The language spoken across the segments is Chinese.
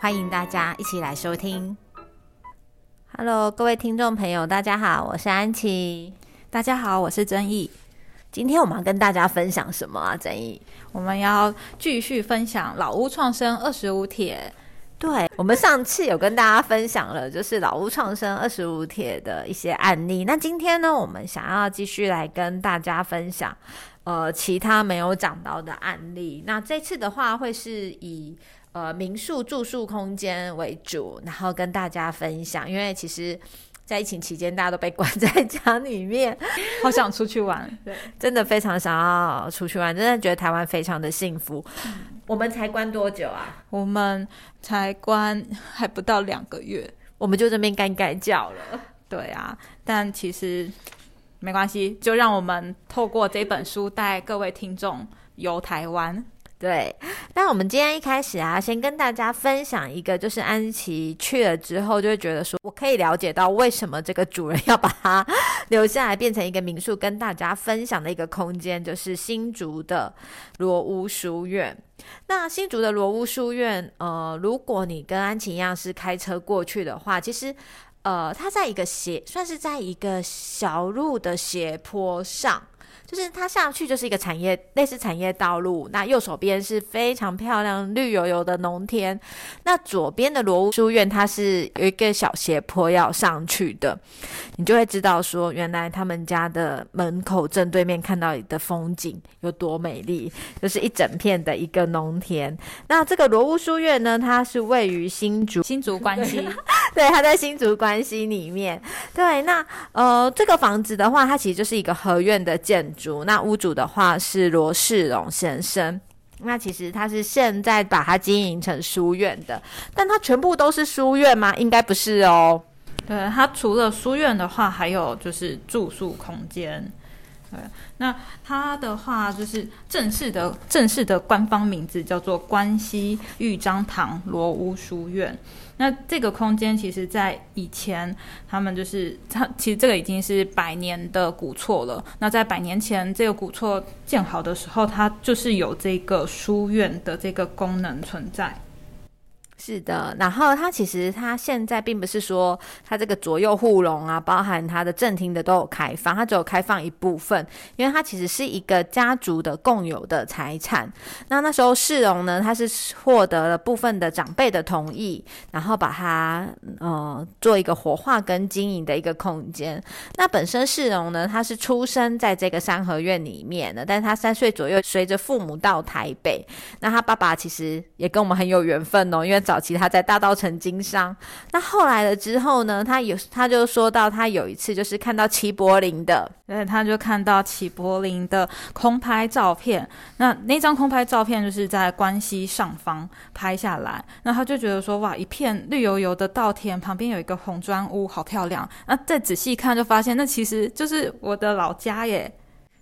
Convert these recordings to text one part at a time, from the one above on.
欢迎大家一起来收听。Hello，各位听众朋友，大家好，我是安琪。大家好，我是曾毅。今天我们要跟大家分享什么啊？曾毅，我们要继续分享老屋创生二十五帖。对，我们上次有跟大家分享了，就是老屋创生二十五帖的一些案例。那今天呢，我们想要继续来跟大家分享，呃，其他没有讲到的案例。那这次的话，会是以。呃，民宿住宿空间为主，然后跟大家分享。因为其实，在疫情期间，大家都被关 在家里面，好想出去玩，对，真的非常想要出去玩，真的觉得台湾非常的幸福。我们才关多久啊？我们才关还不到两个月，我们就这边干干叫了。对啊，但其实没关系，就让我们透过这本书带各位听众游台湾。对，那我们今天一开始啊，先跟大家分享一个，就是安琪去了之后，就会觉得说，我可以了解到为什么这个主人要把它留下来，变成一个民宿，跟大家分享的一个空间，就是新竹的罗屋书院。那新竹的罗屋书院，呃，如果你跟安琪一样是开车过去的话，其实，呃，它在一个斜，算是在一个小路的斜坡上。就是它下去就是一个产业，类似产业道路。那右手边是非常漂亮、绿油油的农田。那左边的罗屋书院，它是有一个小斜坡要上去的。你就会知道说，原来他们家的门口正对面看到的风景有多美丽，就是一整片的一个农田。那这个罗屋书院呢，它是位于新竹新竹关西，对，他在新竹关西里面。对，那呃，这个房子的话，它其实就是一个合院的建。筑那屋主的话是罗世荣先生，那其实他是现在把它经营成书院的，但他全部都是书院吗？应该不是哦。对，他除了书院的话，还有就是住宿空间。对，那他的话就是正式的正式的官方名字叫做关西豫章堂罗屋书院。那这个空间其实，在以前，他们就是它，其实这个已经是百年的古厝了。那在百年前，这个古厝建好的时候，它就是有这个书院的这个功能存在。是的，然后它其实它现在并不是说它这个左右护龙啊，包含它的正厅的都有开放，它只有开放一部分，因为它其实是一个家族的共有的财产。那那时候世荣呢，他是获得了部分的长辈的同意，然后把它呃做一个活化跟经营的一个空间。那本身世荣呢，他是出生在这个三合院里面的，但是他三岁左右随着父母到台北，那他爸爸其实也跟我们很有缘分哦，因为。早期他在大道城经商，那后来了之后呢？他有他就说到，他有一次就是看到齐柏林的，对，他就看到齐柏林的空拍照片。那那张空拍照片就是在关西上方拍下来，那他就觉得说，哇，一片绿油油的稻田旁边有一个红砖屋，好漂亮。那再仔细看，就发现那其实就是我的老家耶。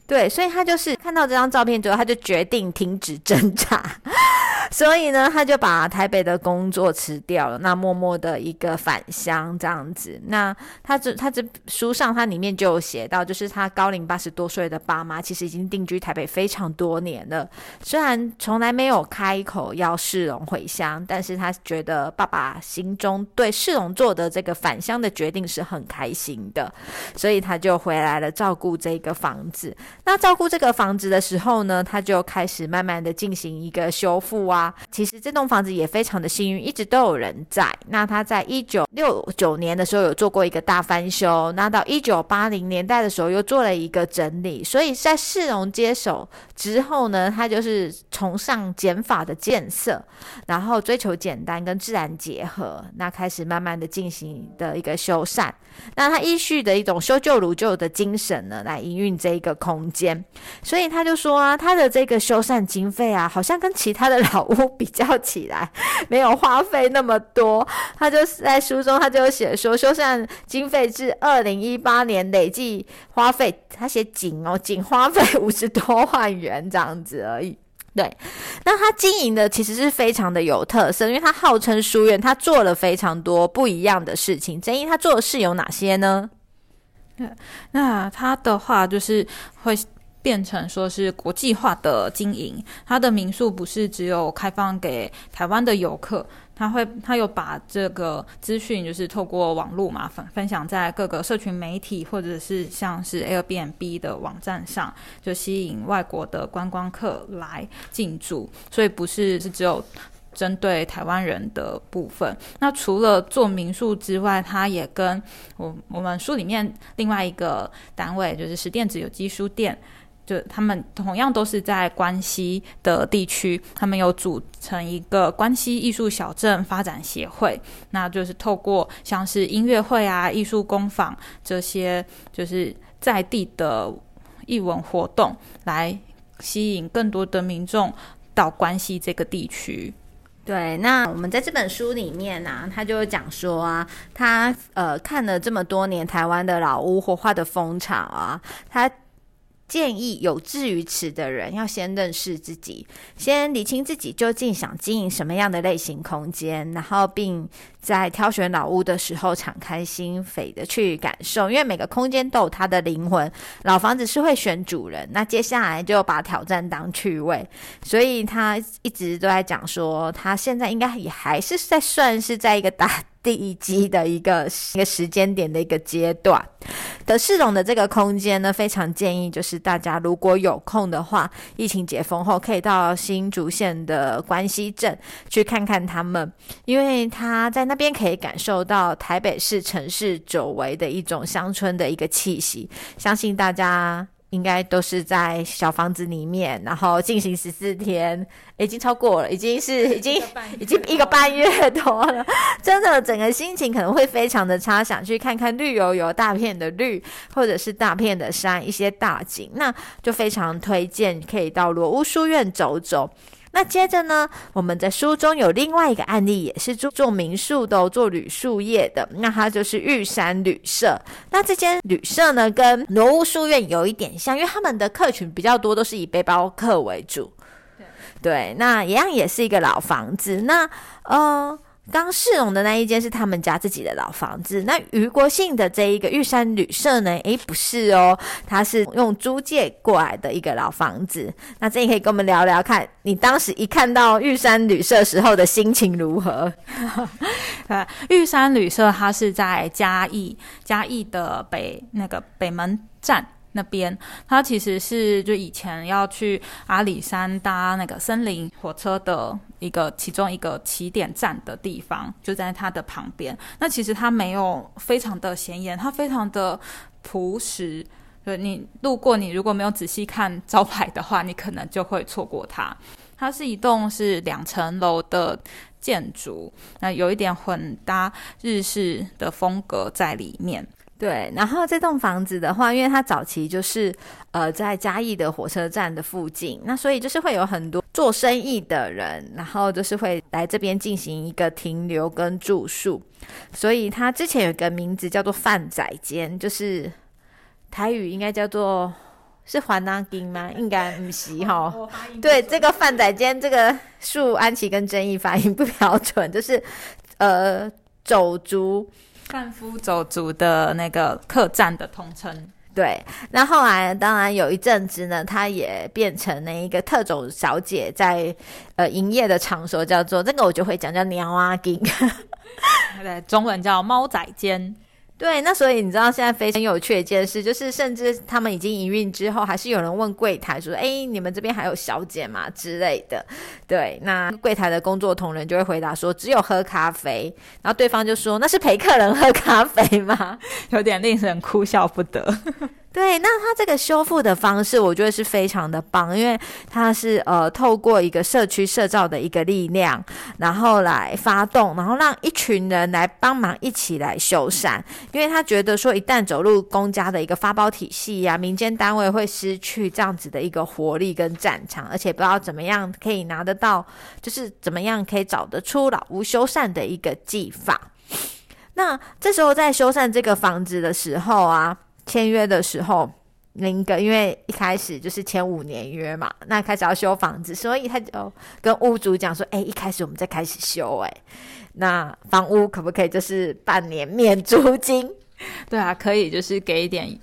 对，所以他就是看到这张照片之后，他就决定停止挣扎。所以呢，他就把台北的工作辞掉了，那默默的一个返乡这样子。那他这他这书上，他里面就有写到，就是他高龄八十多岁的爸妈，其实已经定居台北非常多年了。虽然从来没有开口要世荣回乡，但是他觉得爸爸心中对世荣做的这个返乡的决定是很开心的，所以他就回来了照顾这个房子。那照顾这个房子的时候呢，他就开始慢慢的进行一个修复啊。其实这栋房子也非常的幸运，一直都有人在。那他在一九六九年的时候有做过一个大翻修，那到一九八零年代的时候又做了一个整理。所以在市容接手之后呢，他就是崇尚减法的建设，然后追求简单跟自然结合，那开始慢慢的进行的一个修缮。那他依序的一种修旧如旧的精神呢，来营运这一个空间。间所以他就说啊，他的这个修缮经费啊，好像跟其他的老屋比较起来，没有花费那么多。他就在书中，他就写说，修缮经费至二零一八年累计花费，他写仅哦，仅花费五十多万元这样子而已。对，那他经营的其实是非常的有特色，因为他号称书院，他做了非常多不一样的事情。曾毅他做的事有哪些呢？那他的话就是会变成说是国际化的经营，他的民宿不是只有开放给台湾的游客。他会，他有把这个资讯，就是透过网络嘛分分享在各个社群媒体，或者是像是 Airbnb 的网站上，就吸引外国的观光客来进驻。所以不是是只有针对台湾人的部分。那除了做民宿之外，他也跟我我们书里面另外一个单位，就是十电子有机书店。就他们同样都是在关西的地区，他们有组成一个关西艺术小镇发展协会，那就是透过像是音乐会啊、艺术工坊这些，就是在地的艺文活动，来吸引更多的民众到关西这个地区。对，那我们在这本书里面呢，他就讲说啊，他呃看了这么多年台湾的老屋火化的风潮啊，他。建议有志于此的人要先认识自己，先理清自己究竟想经营什么样的类型空间，然后并在挑选老屋的时候敞开心扉的去感受，因为每个空间都有它的灵魂。老房子是会选主人，那接下来就把挑战当趣味，所以他一直都在讲说，他现在应该也还是在算是在一个打。第一季的一个一个时间点的一个阶段，德世龙的这个空间呢，非常建议就是大家如果有空的话，疫情解封后可以到新竹县的关西镇去看看他们，因为他在那边可以感受到台北市城市久违的一种乡村的一个气息，相信大家。应该都是在小房子里面，然后进行十四天，已经超过了，已经是 已经已经一个半月多了。真的，整个心情可能会非常的差，想去看看绿油油大片的绿，或者是大片的山，一些大景，那就非常推荐可以到罗屋书院走走。那接着呢，我们在书中有另外一个案例，也是做做民宿的，做旅宿业的。那它就是玉山旅社。那这间旅社呢，跟罗屋书院有一点像，因为他们的客群比较多，都是以背包客为主。对，那一样也是一个老房子。那呃。刚世荣的那一间是他们家自己的老房子，那余国信的这一个玉山旅社呢？诶，不是哦，它是用租借过来的一个老房子。那这里可以跟我们聊聊，看你当时一看到玉山旅社时候的心情如何？呃，玉山旅社它是在嘉义，嘉义的北那个北门站。那边，它其实是就以前要去阿里山搭那个森林火车的一个其中一个起点站的地方，就在它的旁边。那其实它没有非常的显眼，它非常的朴实。对你路过，你如果没有仔细看招牌的话，你可能就会错过它。它是一栋是两层楼的建筑，那有一点混搭日式的风格在里面。对，然后这栋房子的话，因为它早期就是呃在嘉义的火车站的附近，那所以就是会有很多做生意的人，然后就是会来这边进行一个停留跟住宿，所以它之前有一个名字叫做饭仔间，就是台语应该叫做是环南金吗？应该不是 哈。对，这个饭仔间这个树安琪跟争议发音不 标准，就是呃走族。贩夫走卒的那个客栈的通称，对。那后来当然有一阵子呢，它也变成了一个特种小姐在呃营业的场所，叫做这个我就会讲叫鸟啊金，对，中文叫猫仔间。对，那所以你知道现在非常有趣的一件事，就是甚至他们已经营运之后，还是有人问柜台说：“哎，你们这边还有小姐吗？”之类的。对，那柜台的工作同仁就会回答说：“只有喝咖啡。”然后对方就说：“那是陪客人喝咖啡吗？” 有点令人哭笑不得。对，那它这个修复的方式，我觉得是非常的棒，因为它是呃透过一个社区社造的一个力量，然后来发动，然后让一群人来帮忙一起来修缮，因为他觉得说，一旦走入公家的一个发包体系呀，民间单位会失去这样子的一个活力跟战场，而且不知道怎么样可以拿得到，就是怎么样可以找得出老屋修缮的一个技法。那这时候在修缮这个房子的时候啊。签约的时候，林哥因为一开始就是签五年约嘛，那开始要修房子，所以他就跟屋主讲说：“哎，一开始我们再开始修，哎，那房屋可不可以就是半年免租金？对啊，可以，就是给一点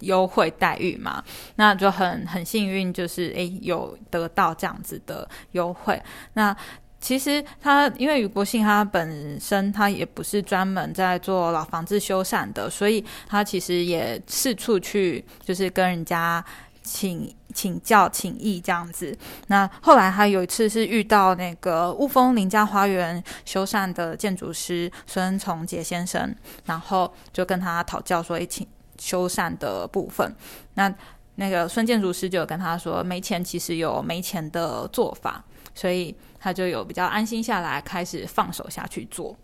优惠待遇嘛。那就很很幸运，就是哎有得到这样子的优惠。那。其实他因为余国信他本身他也不是专门在做老房子修缮的，所以他其实也四处去就是跟人家请请教请意这样子。那后来他有一次是遇到那个雾峰林家花园修缮的建筑师孙崇杰先生，然后就跟他讨教说一请修缮的部分。那那个孙建筑师就跟他说，没钱其实有没钱的做法，所以。他就有比较安心下来，开始放手下去做。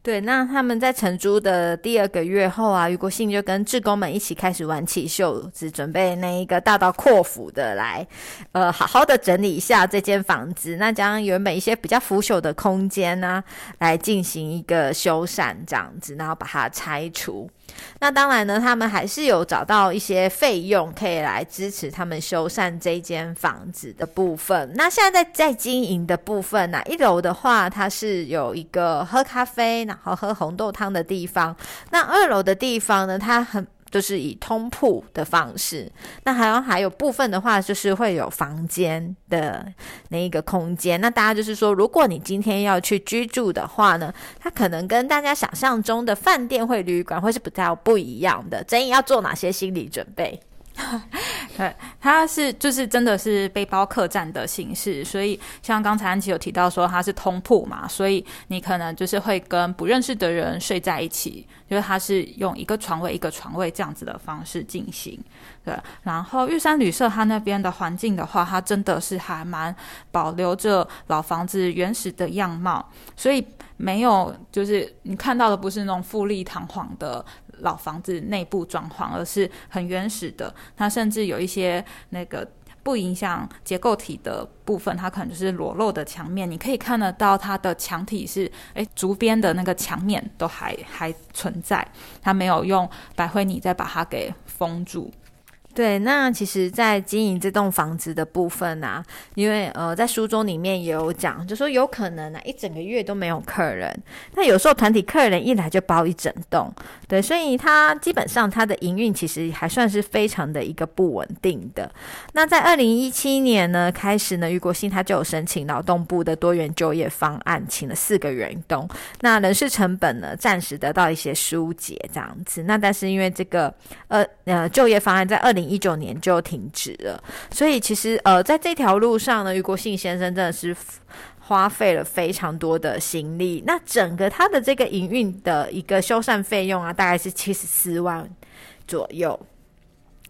对，那他们在承租的第二个月后啊，余国信就跟志工们一起开始玩起袖子，准备那一个大刀阔斧的来，呃，好好的整理一下这间房子。那将原本一些比较腐朽的空间呢，来进行一个修缮，这样子，然后把它拆除。那当然呢，他们还是有找到一些费用可以来支持他们修缮这间房子的部分。那现在在在经营的部分呢，一楼的话，它是有一个喝咖啡，然后喝红豆汤的地方。那二楼的地方呢，它很。就是以通铺的方式，那还有还有部分的话，就是会有房间的那一个空间。那大家就是说，如果你今天要去居住的话呢，它可能跟大家想象中的饭店或旅馆会是比较不一样的。所以要做哪些心理准备？对，它是就是真的是背包客栈的形式，所以像刚才安琪有提到说它是通铺嘛，所以你可能就是会跟不认识的人睡在一起，就是它是用一个床位一个床位这样子的方式进行。对，然后玉山旅社它那边的环境的话，它真的是还蛮保留着老房子原始的样貌，所以没有就是你看到的不是那种富丽堂皇的。老房子内部装潢，而是很原始的。它甚至有一些那个不影响结构体的部分，它可能就是裸露的墙面。你可以看得到它的墙体是，诶竹编的那个墙面都还还存在，它没有用白灰泥再把它给封住。对，那其实，在经营这栋房子的部分呢，因为呃，在书中里面也有讲，就说有可能呢，一整个月都没有客人。那有时候团体客人一来就包一整栋，对，所以它基本上它的营运其实还算是非常的一个不稳定的。那在二零一七年呢，开始呢，余国兴他就有申请劳动部的多元就业方案，请了四个员工，那人事成本呢，暂时得到一些疏解这样子。那但是因为这个呃呃就业方案在二零一九年就停止了，所以其实呃，在这条路上呢，余国信先生真的是花费了非常多的心力。那整个他的这个营运的一个修缮费用啊，大概是七十四万左右。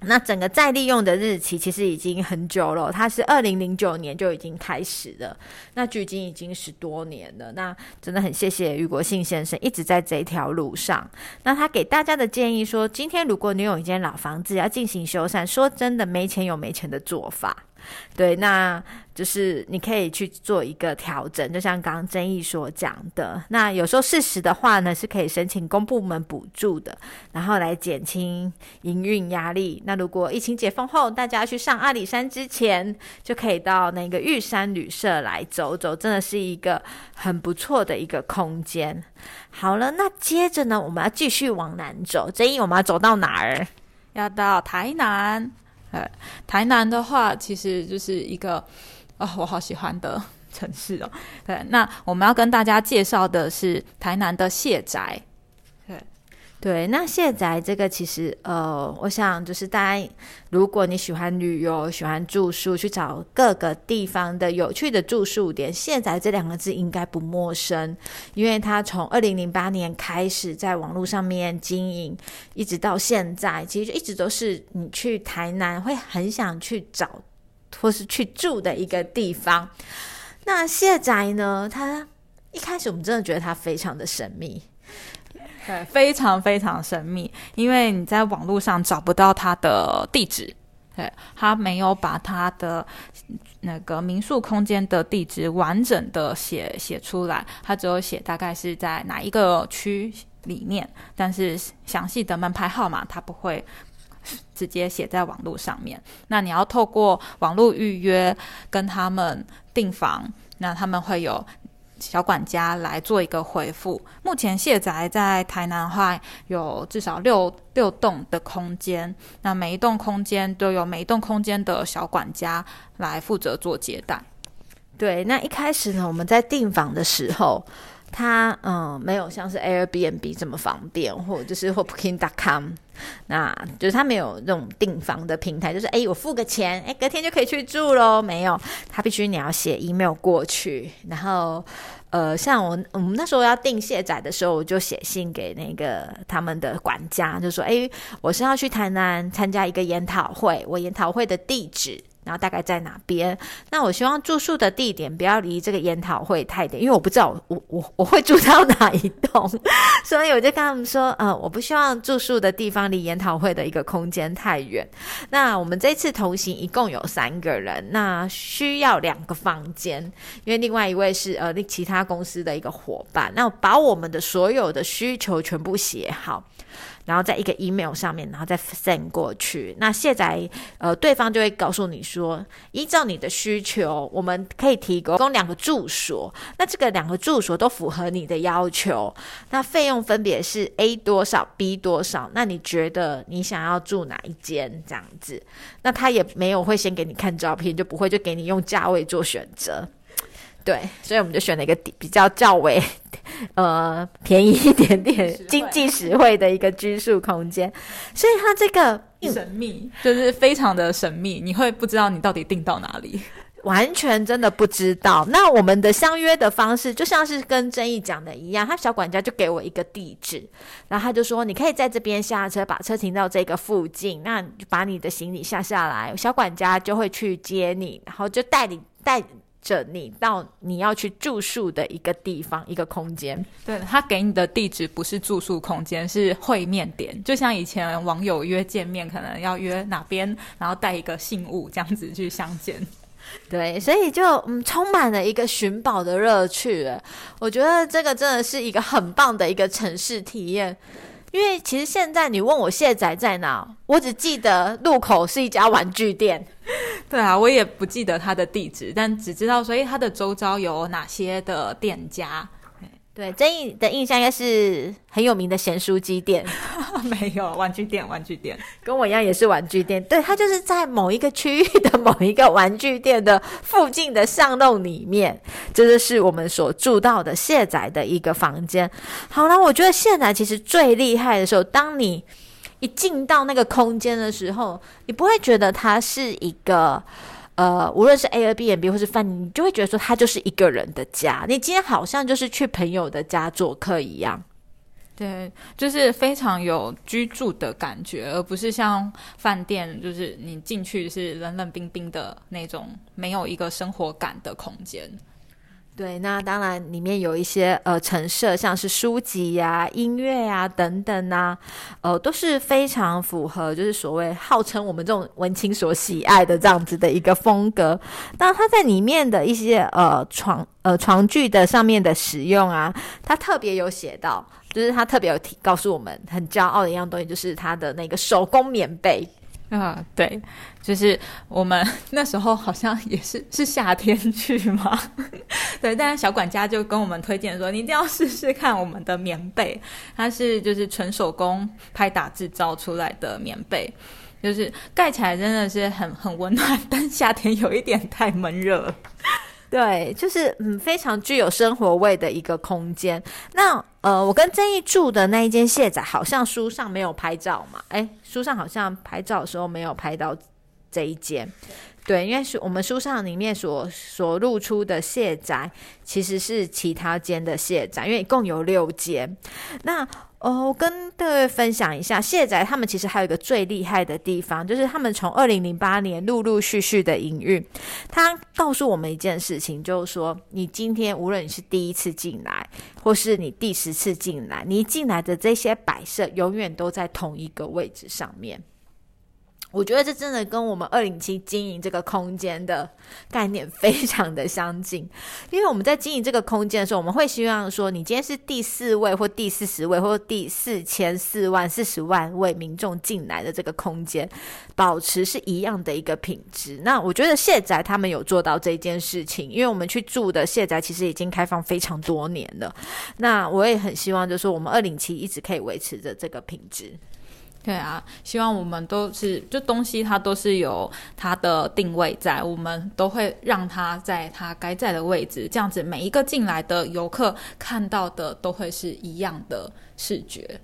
那整个再利用的日期其实已经很久了，它是二零零九年就已经开始了，那距今已经十多年了。那真的很谢谢余国信先生一直在这条路上。那他给大家的建议说，今天如果你有一间老房子要进行修缮，说真的没钱有没钱的做法。对，那就是你可以去做一个调整，就像刚刚曾毅所讲的。那有时候事实的话呢，是可以申请公部门补助的，然后来减轻营运压力。那如果疫情解封后，大家去上阿里山之前，就可以到那个玉山旅社来走走，真的是一个很不错的一个空间。好了，那接着呢，我们要继续往南走。曾毅，我们要走到哪儿？要到台南。呃，台南的话，其实就是一个哦，我好喜欢的 城市哦。对，那我们要跟大家介绍的是台南的谢宅。对，那卸载这个其实呃，我想就是大家，如果你喜欢旅游、喜欢住宿，去找各个地方的有趣的住宿点，卸载这两个字应该不陌生，因为它从二零零八年开始在网络上面经营，一直到现在，其实一直都是你去台南会很想去找或是去住的一个地方。那卸载呢，它一开始我们真的觉得它非常的神秘。对，非常非常神秘，因为你在网络上找不到他的地址，对他没有把他的那个民宿空间的地址完整的写写出来，他只有写大概是在哪一个区里面，但是详细的门牌号码他不会直接写在网络上面。那你要透过网络预约跟他们订房，那他们会有。小管家来做一个回复。目前卸宅在台南话有至少六六栋的空间，那每一栋空间都有每一栋空间的小管家来负责做接待。对，那一开始呢，我们在订房的时候。它嗯没有像是 Airbnb 这么方便，或就是或 Booking.com，那就是它没有那种订房的平台，就是哎我付个钱，哎隔天就可以去住喽。没有，它必须你要写 email 过去，然后呃像我我们那时候要订卸载的时候，我就写信给那个他们的管家，就说哎我是要去台南参加一个研讨会，我研讨会的地址。然后大概在哪边？那我希望住宿的地点不要离这个研讨会太远，因为我不知道我我我会住到哪一栋，所以我就跟他们说，呃，我不希望住宿的地方离研讨会的一个空间太远。那我们这次同行一共有三个人，那需要两个房间，因为另外一位是呃其他公司的一个伙伴。那把我们的所有的需求全部写好。然后在一个 email 上面，然后再 send 过去。那卸载，呃，对方就会告诉你说，依照你的需求，我们可以提供两个住所。那这个两个住所都符合你的要求。那费用分别是 A 多少，B 多少。那你觉得你想要住哪一间？这样子，那他也没有会先给你看照片，就不会就给你用价位做选择。对，所以我们就选了一个比较较为呃便宜一点点、经济实惠的一个居住空间。所以它这个神秘，就是非常的神秘，你会不知道你到底订到哪里，完全真的不知道。那我们的相约的方式就像是跟曾毅讲的一样，他小管家就给我一个地址，然后他就说你可以在这边下车，把车停到这个附近，那把你的行李下下来，小管家就会去接你，然后就带你带。着你到你要去住宿的一个地方，一个空间。对他给你的地址不是住宿空间，是会面点。就像以前网友约见面，可能要约哪边，然后带一个信物这样子去相见。对，所以就嗯，充满了一个寻宝的乐趣。我觉得这个真的是一个很棒的一个城市体验。因为其实现在你问我卸载在哪，我只记得路口是一家玩具店。对啊，我也不记得他的地址，但只知道所以它的周遭有哪些的店家。对，曾毅的印象应该是很有名的咸酥鸡店，没有玩具店，玩具店跟我一样也是玩具店。对，它就是在某一个区域的某一个玩具店的附近的巷弄里面，这就是我们所住到的卸载的一个房间。好了，我觉得卸载其实最厉害的时候，当你一进到那个空间的时候，你不会觉得它是一个。呃，无论是 Airbnb 或是饭店，你就会觉得说，它就是一个人的家。你今天好像就是去朋友的家做客一样，对，就是非常有居住的感觉，而不是像饭店，就是你进去是冷冷冰冰的那种，没有一个生活感的空间。对，那当然里面有一些呃陈设，像是书籍呀、音乐呀等等呐，呃都是非常符合，就是所谓号称我们这种文青所喜爱的这样子的一个风格。那它在里面的一些呃床呃床具的上面的使用啊，它特别有写到，就是它特别有提告诉我们很骄傲的一样东西，就是它的那个手工棉被。啊，对，就是我们 那时候好像也是是夏天去嘛，对，但是小管家就跟我们推荐说，你一定要试试看我们的棉被，它是就是纯手工拍打制造出来的棉被，就是盖起来真的是很很温暖，但夏天有一点太闷热。对，就是嗯，非常具有生活味的一个空间。那呃，我跟曾毅住的那一间卸载，好像书上没有拍照嘛？哎，书上好像拍照的时候没有拍到这一间。对，因为是我们书上里面所所露出的卸载，其实是其他间的卸载，因为一共有六间。那哦，跟各位分享一下，卸载他们其实还有一个最厉害的地方，就是他们从二零零八年陆陆续续的营运，他告诉我们一件事情，就是说，你今天无论你是第一次进来，或是你第十次进来，你进来的这些摆设，永远都在同一个位置上面。我觉得这真的跟我们二零七经营这个空间的概念非常的相近，因为我们在经营这个空间的时候，我们会希望说，你今天是第四位或第四十位或第四千四万四十万位民众进来的这个空间，保持是一样的一个品质。那我觉得谢宅他们有做到这件事情，因为我们去住的谢宅其实已经开放非常多年了。那我也很希望，就是说我们二零七一直可以维持着这个品质。对啊，希望我们都是就东西，它都是有它的定位在，我们都会让它在它该在的位置，这样子每一个进来的游客看到的都会是一样的视觉。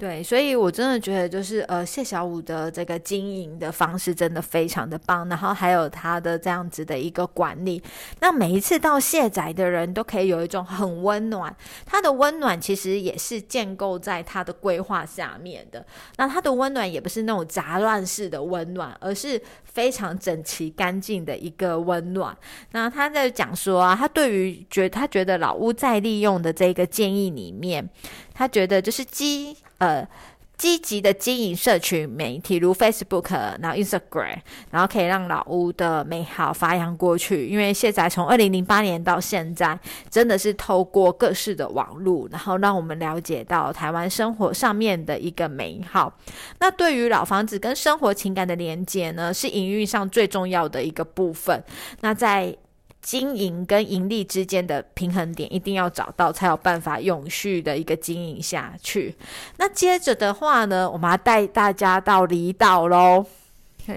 对，所以我真的觉得，就是呃，谢小五的这个经营的方式真的非常的棒，然后还有他的这样子的一个管理，那每一次到卸载的人都可以有一种很温暖，他的温暖其实也是建构在他的规划下面的。那他的温暖也不是那种杂乱式的温暖，而是非常整齐干净的一个温暖。那他在讲说啊，他对于觉他觉得老屋再利用的这个建议里面。他觉得就是鸡呃积极的经营社群媒体，如 Facebook，然后 Instagram，然后可以让老屋的美好发扬过去。因为现在从二零零八年到现在，真的是透过各式的网络，然后让我们了解到台湾生活上面的一个美好。那对于老房子跟生活情感的连接呢，是营运上最重要的一个部分。那在经营跟盈利之间的平衡点一定要找到，才有办法永续的一个经营下去。那接着的话呢，我们要带大家到离岛喽，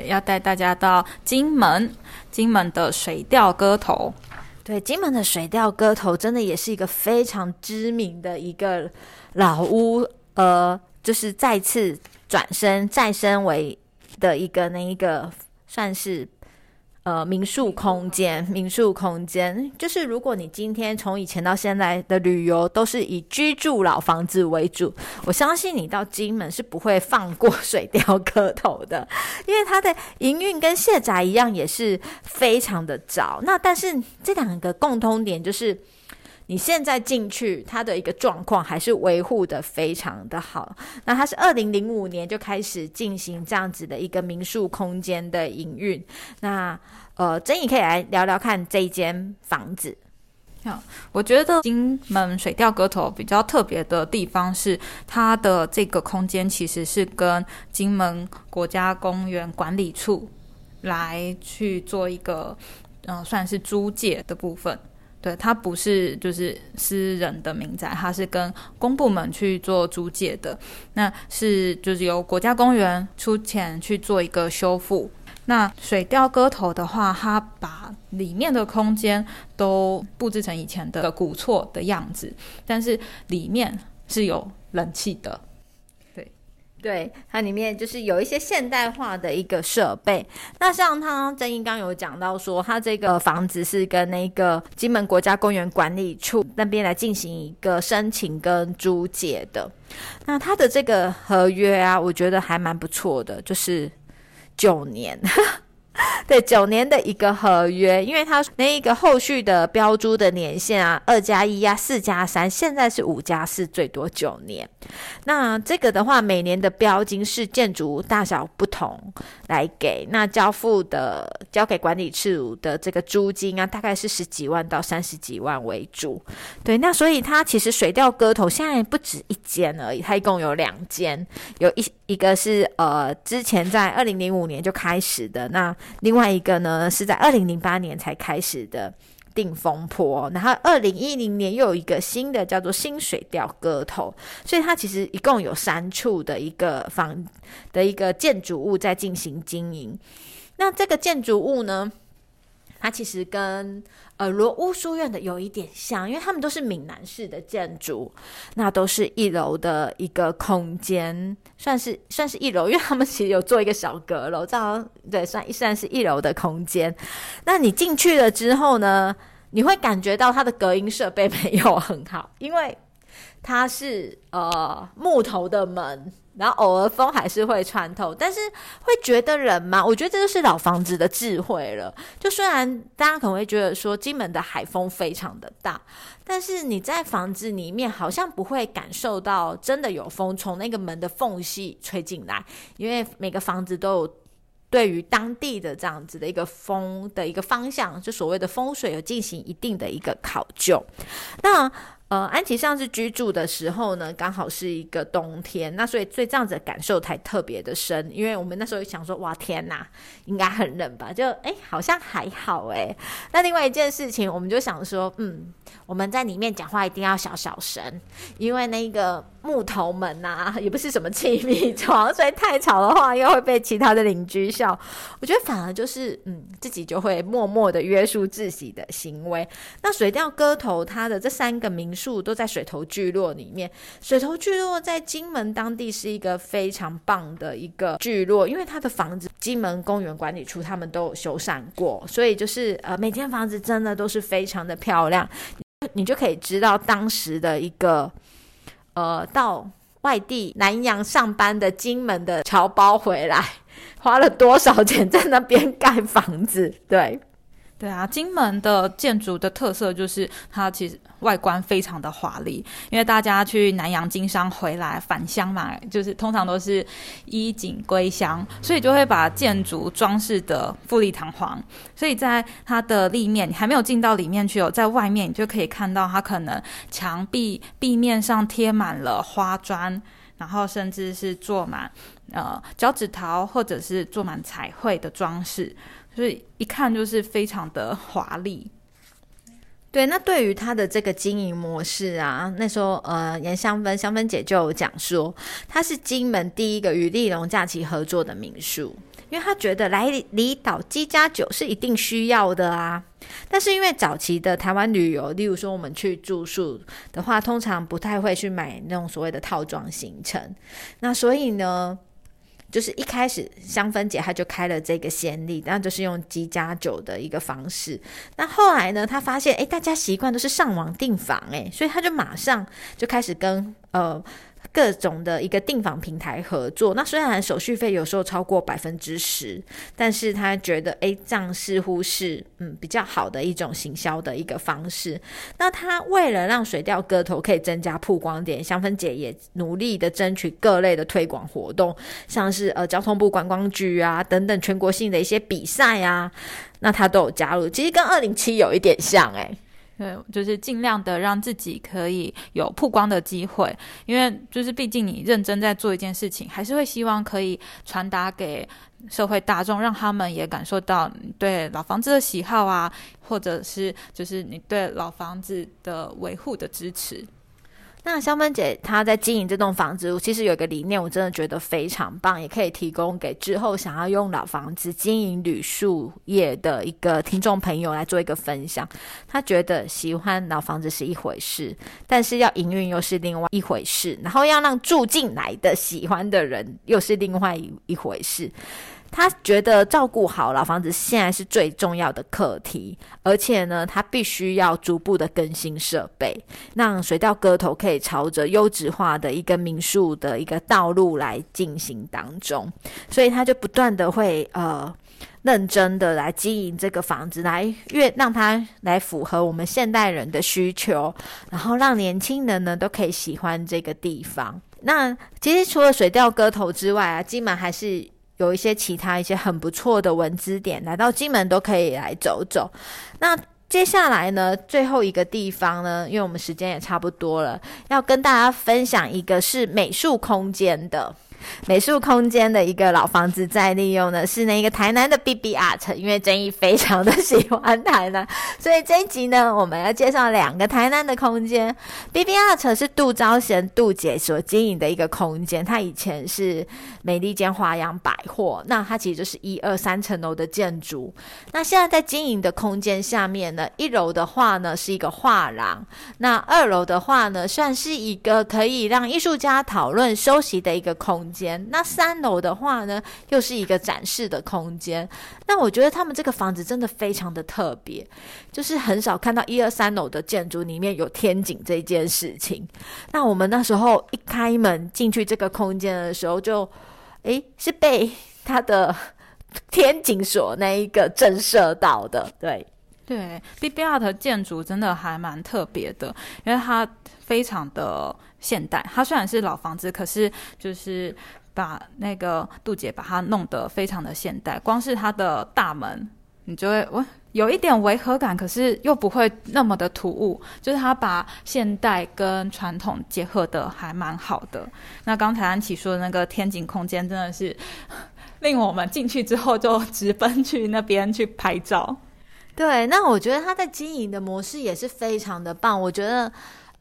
要带大家到金门，金门的水调歌头。对，金门的水调歌头真的也是一个非常知名的一个老屋，呃，就是再次转身再生为的一个那一个算是。呃，民宿空间，民宿空间，就是如果你今天从以前到现在的旅游都是以居住老房子为主，我相信你到金门是不会放过水雕磕头的，因为它的营运跟卸载一样，也是非常的早。那但是这两个共通点就是。你现在进去，它的一个状况还是维护的非常的好。那它是二零零五年就开始进行这样子的一个民宿空间的营运。那呃，珍妮可以来聊聊看这一间房子。好，我觉得金门水调歌头比较特别的地方是，它的这个空间其实是跟金门国家公园管理处来去做一个，嗯，算是租借的部分。对，它不是就是私人的民宅，它是跟公部门去做租借的。那是就是由国家公园出钱去做一个修复。那水调歌头的话，它把里面的空间都布置成以前的古厝的样子，但是里面是有冷气的。对，它里面就是有一些现代化的一个设备。那像他曾英刚有讲到说，他这个房子是跟那个金门国家公园管理处那边来进行一个申请跟租借的。那他的这个合约啊，我觉得还蛮不错的，就是九年。对，九年的一个合约，因为它那一个后续的标租的年限啊，二加一呀，四加三，现在是五加四，最多九年。那这个的话，每年的标金是建筑大小不同来给，那交付的交给管理处的这个租金啊，大概是十几万到三十几万为主。对，那所以它其实水调歌头现在不止一间而已，它一共有两间，有一一个是呃之前在二零零五年就开始的那。另另外一个呢，是在二零零八年才开始的定风波，然后二零一零年又有一个新的叫做新水调歌头，所以它其实一共有三处的一个房的一个建筑物在进行经营。那这个建筑物呢，它其实跟呃罗屋书院的有一点像，因为他们都是闽南式的建筑，那都是一楼的一个空间，算是 算是一楼，因为他们其实有做一个小阁楼，这样对算算是一楼的空间。那你进去了之后呢，你会感觉到它的隔音设备没有很好，因为它是呃木头的门。然后偶尔风还是会穿透，但是会觉得冷吗？我觉得这就是老房子的智慧了。就虽然大家可能会觉得说金门的海风非常的大，但是你在房子里面好像不会感受到真的有风从那个门的缝隙吹进来，因为每个房子都有对于当地的这样子的一个风的一个方向，就所谓的风水有进行一定的一个考究。那呃，安琪上次居住的时候呢，刚好是一个冬天，那所以对这样子的感受才特别的深，因为我们那时候想说，哇天哪，应该很冷吧？就哎，好像还好哎。那另外一件事情，我们就想说，嗯，我们在里面讲话一定要小小声，因为那个木头门呐，也不是什么气密 窗，所以太吵的话又会被其他的邻居笑。我觉得反而就是，嗯，自己就会默默的约束自己的行为。那水调歌头它的这三个名。树都在水头聚落里面。水头聚落在金门当地是一个非常棒的一个聚落，因为它的房子，金门公园管理处他们都有修缮过，所以就是呃，每间房子真的都是非常的漂亮。你就可以知道当时的一个呃，到外地南洋上班的金门的侨胞回来，花了多少钱在那边盖房子？对。对啊，金门的建筑的特色就是它其实外观非常的华丽，因为大家去南洋经商回来返乡嘛，就是通常都是衣锦归乡，所以就会把建筑装饰的富丽堂皇。所以在它的立面，你还没有进到里面去哦，在外面你就可以看到它可能墙壁壁面上贴满了花砖，然后甚至是做满呃脚趾桃或者是做满彩绘的装饰。所以一看就是非常的华丽，对。那对于他的这个经营模式啊，那时候呃，严香芬香芬姐就有讲说，他是金门第一个与丽龙假期合作的民宿，因为他觉得来离岛机加酒是一定需要的啊。但是因为早期的台湾旅游，例如说我们去住宿的话，通常不太会去买那种所谓的套装行程，那所以呢。就是一开始香芬姐她就开了这个先例，那就是用鸡加酒的一个方式。那后来呢，她发现哎，大家习惯都是上网订房哎，所以她就马上就开始跟呃。各种的一个订房平台合作，那虽然手续费有时候超过百分之十，但是他觉得，哎，这样似乎是嗯比较好的一种行销的一个方式。那他为了让水调歌头可以增加曝光点，香芬姐也努力的争取各类的推广活动，像是呃交通部观光局啊等等全国性的一些比赛啊，那他都有加入。其实跟二零七有一点像，哎。对，就是尽量的让自己可以有曝光的机会，因为就是毕竟你认真在做一件事情，还是会希望可以传达给社会大众，让他们也感受到你对老房子的喜好啊，或者是就是你对老房子的维护的支持。那香芬姐她在经营这栋房子，其实有一个理念，我真的觉得非常棒，也可以提供给之后想要用老房子经营旅宿业的一个听众朋友来做一个分享。她觉得喜欢老房子是一回事，但是要营运又是另外一回事，然后要让住进来的喜欢的人又是另外一一回事。他觉得照顾好老房子现在是最重要的课题，而且呢，他必须要逐步的更新设备，让水调歌头可以朝着优质化的一个民宿的一个道路来进行当中，所以他就不断的会呃认真的来经营这个房子，来越让它来符合我们现代人的需求，然后让年轻人呢都可以喜欢这个地方。那其实除了水调歌头之外啊，金门还是。有一些其他一些很不错的文资点，来到金门都可以来走走。那接下来呢，最后一个地方呢，因为我们时间也差不多了，要跟大家分享一个是美术空间的。美术空间的一个老房子再利用呢，是那个台南的 B B Art，因为争议非常的喜欢台南，所以这一集呢，我们要介绍两个台南的空间。B B Art 是杜昭贤杜姐所经营的一个空间，它以前是美利坚华阳百货，那它其实就是一二三层楼的建筑。那现在在经营的空间下面呢，一楼的话呢是一个画廊，那二楼的话呢算是一个可以让艺术家讨论休息的一个空间。间那三楼的话呢，又是一个展示的空间。那我觉得他们这个房子真的非常的特别，就是很少看到一二三楼的建筑里面有天井这件事情。那我们那时候一开门进去这个空间的时候，就诶是被它的 天井所那一个震慑到的，对。对，B B R 的建筑真的还蛮特别的，因为它非常的现代。它虽然是老房子，可是就是把那个杜姐把它弄得非常的现代。光是它的大门，你就会我有一点违和感，可是又不会那么的突兀。就是它把现代跟传统结合的还蛮好的。那刚才安琪说的那个天井空间，真的是 令我们进去之后就直奔去那边去拍照。对，那我觉得它在经营的模式也是非常的棒。我觉得，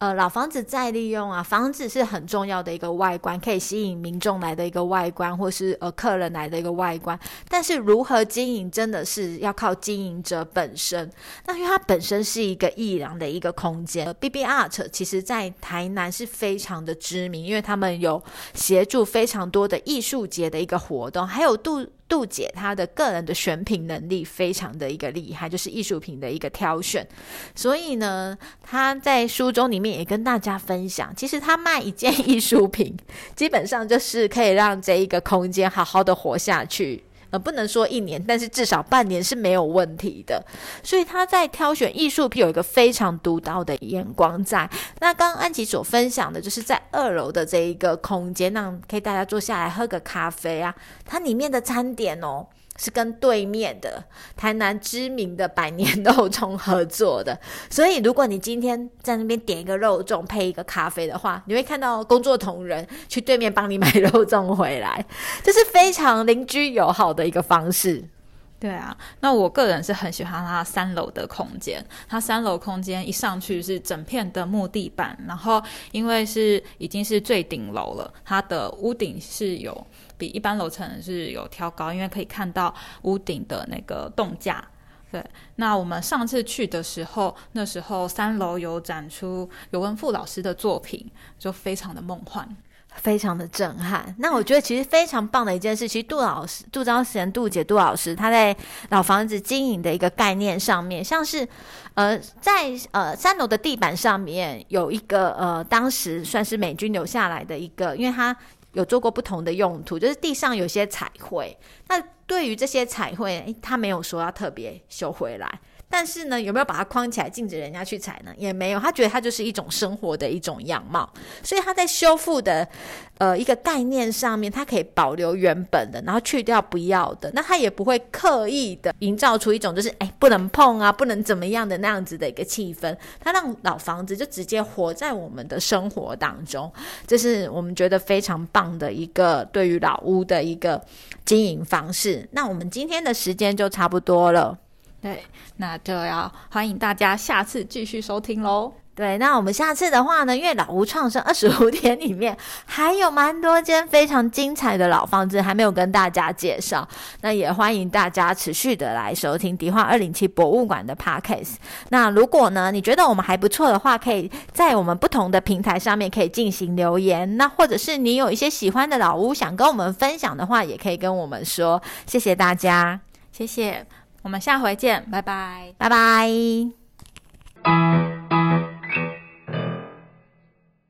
呃，老房子再利用啊，房子是很重要的一个外观，可以吸引民众来的一个外观，或是呃客人来的一个外观。但是如何经营，真的是要靠经营者本身。那因为它本身是一个艺廊的一个空间，B B Art 其实在台南是非常的知名，因为他们有协助非常多的艺术节的一个活动，还有杜。杜姐她的个人的选品能力非常的一个厉害，就是艺术品的一个挑选。所以呢，她在书中里面也跟大家分享，其实她卖一件艺术品，基本上就是可以让这一个空间好好的活下去。呃，不能说一年，但是至少半年是没有问题的。所以他在挑选艺术品有一个非常独到的眼光在。那刚刚安琪所分享的就是在二楼的这一个空间，那可以大家坐下来喝个咖啡啊，它里面的餐点哦。是跟对面的台南知名的百年肉粽合作的，所以如果你今天在那边点一个肉粽配一个咖啡的话，你会看到工作同仁去对面帮你买肉粽回来，这是非常邻居友好的一个方式。对啊，那我个人是很喜欢它三楼的空间。它三楼空间一上去是整片的木地板，然后因为是已经是最顶楼了，它的屋顶是有比一般楼层是有挑高，因为可以看到屋顶的那个洞架。对，那我们上次去的时候，那时候三楼有展出尤文富老师的作品，就非常的梦幻。非常的震撼。那我觉得其实非常棒的一件事，其实杜老师、杜昭贤、杜姐、杜老师他在老房子经营的一个概念上面，像是呃，在呃三楼的地板上面有一个呃，当时算是美军留下来的一个，因为他有做过不同的用途，就是地上有些彩绘。那对于这些彩绘，他没有说要特别修回来。但是呢，有没有把它框起来禁止人家去踩呢？也没有，他觉得它就是一种生活的一种样貌，所以他在修复的呃一个概念上面，它可以保留原本的，然后去掉不要的，那他也不会刻意的营造出一种就是哎不能碰啊，不能怎么样的那样子的一个气氛，他让老房子就直接活在我们的生活当中，这是我们觉得非常棒的一个对于老屋的一个经营方式。那我们今天的时间就差不多了。对，那就要欢迎大家下次继续收听喽。对，那我们下次的话呢，因为老屋创生二十五天里面还有蛮多间非常精彩的老房子还没有跟大家介绍，那也欢迎大家持续的来收听迪化二零七博物馆的 podcast。那如果呢，你觉得我们还不错的话，可以在我们不同的平台上面可以进行留言。那或者是你有一些喜欢的老屋想跟我们分享的话，也可以跟我们说。谢谢大家，谢谢。我们下回见拜拜。拜拜。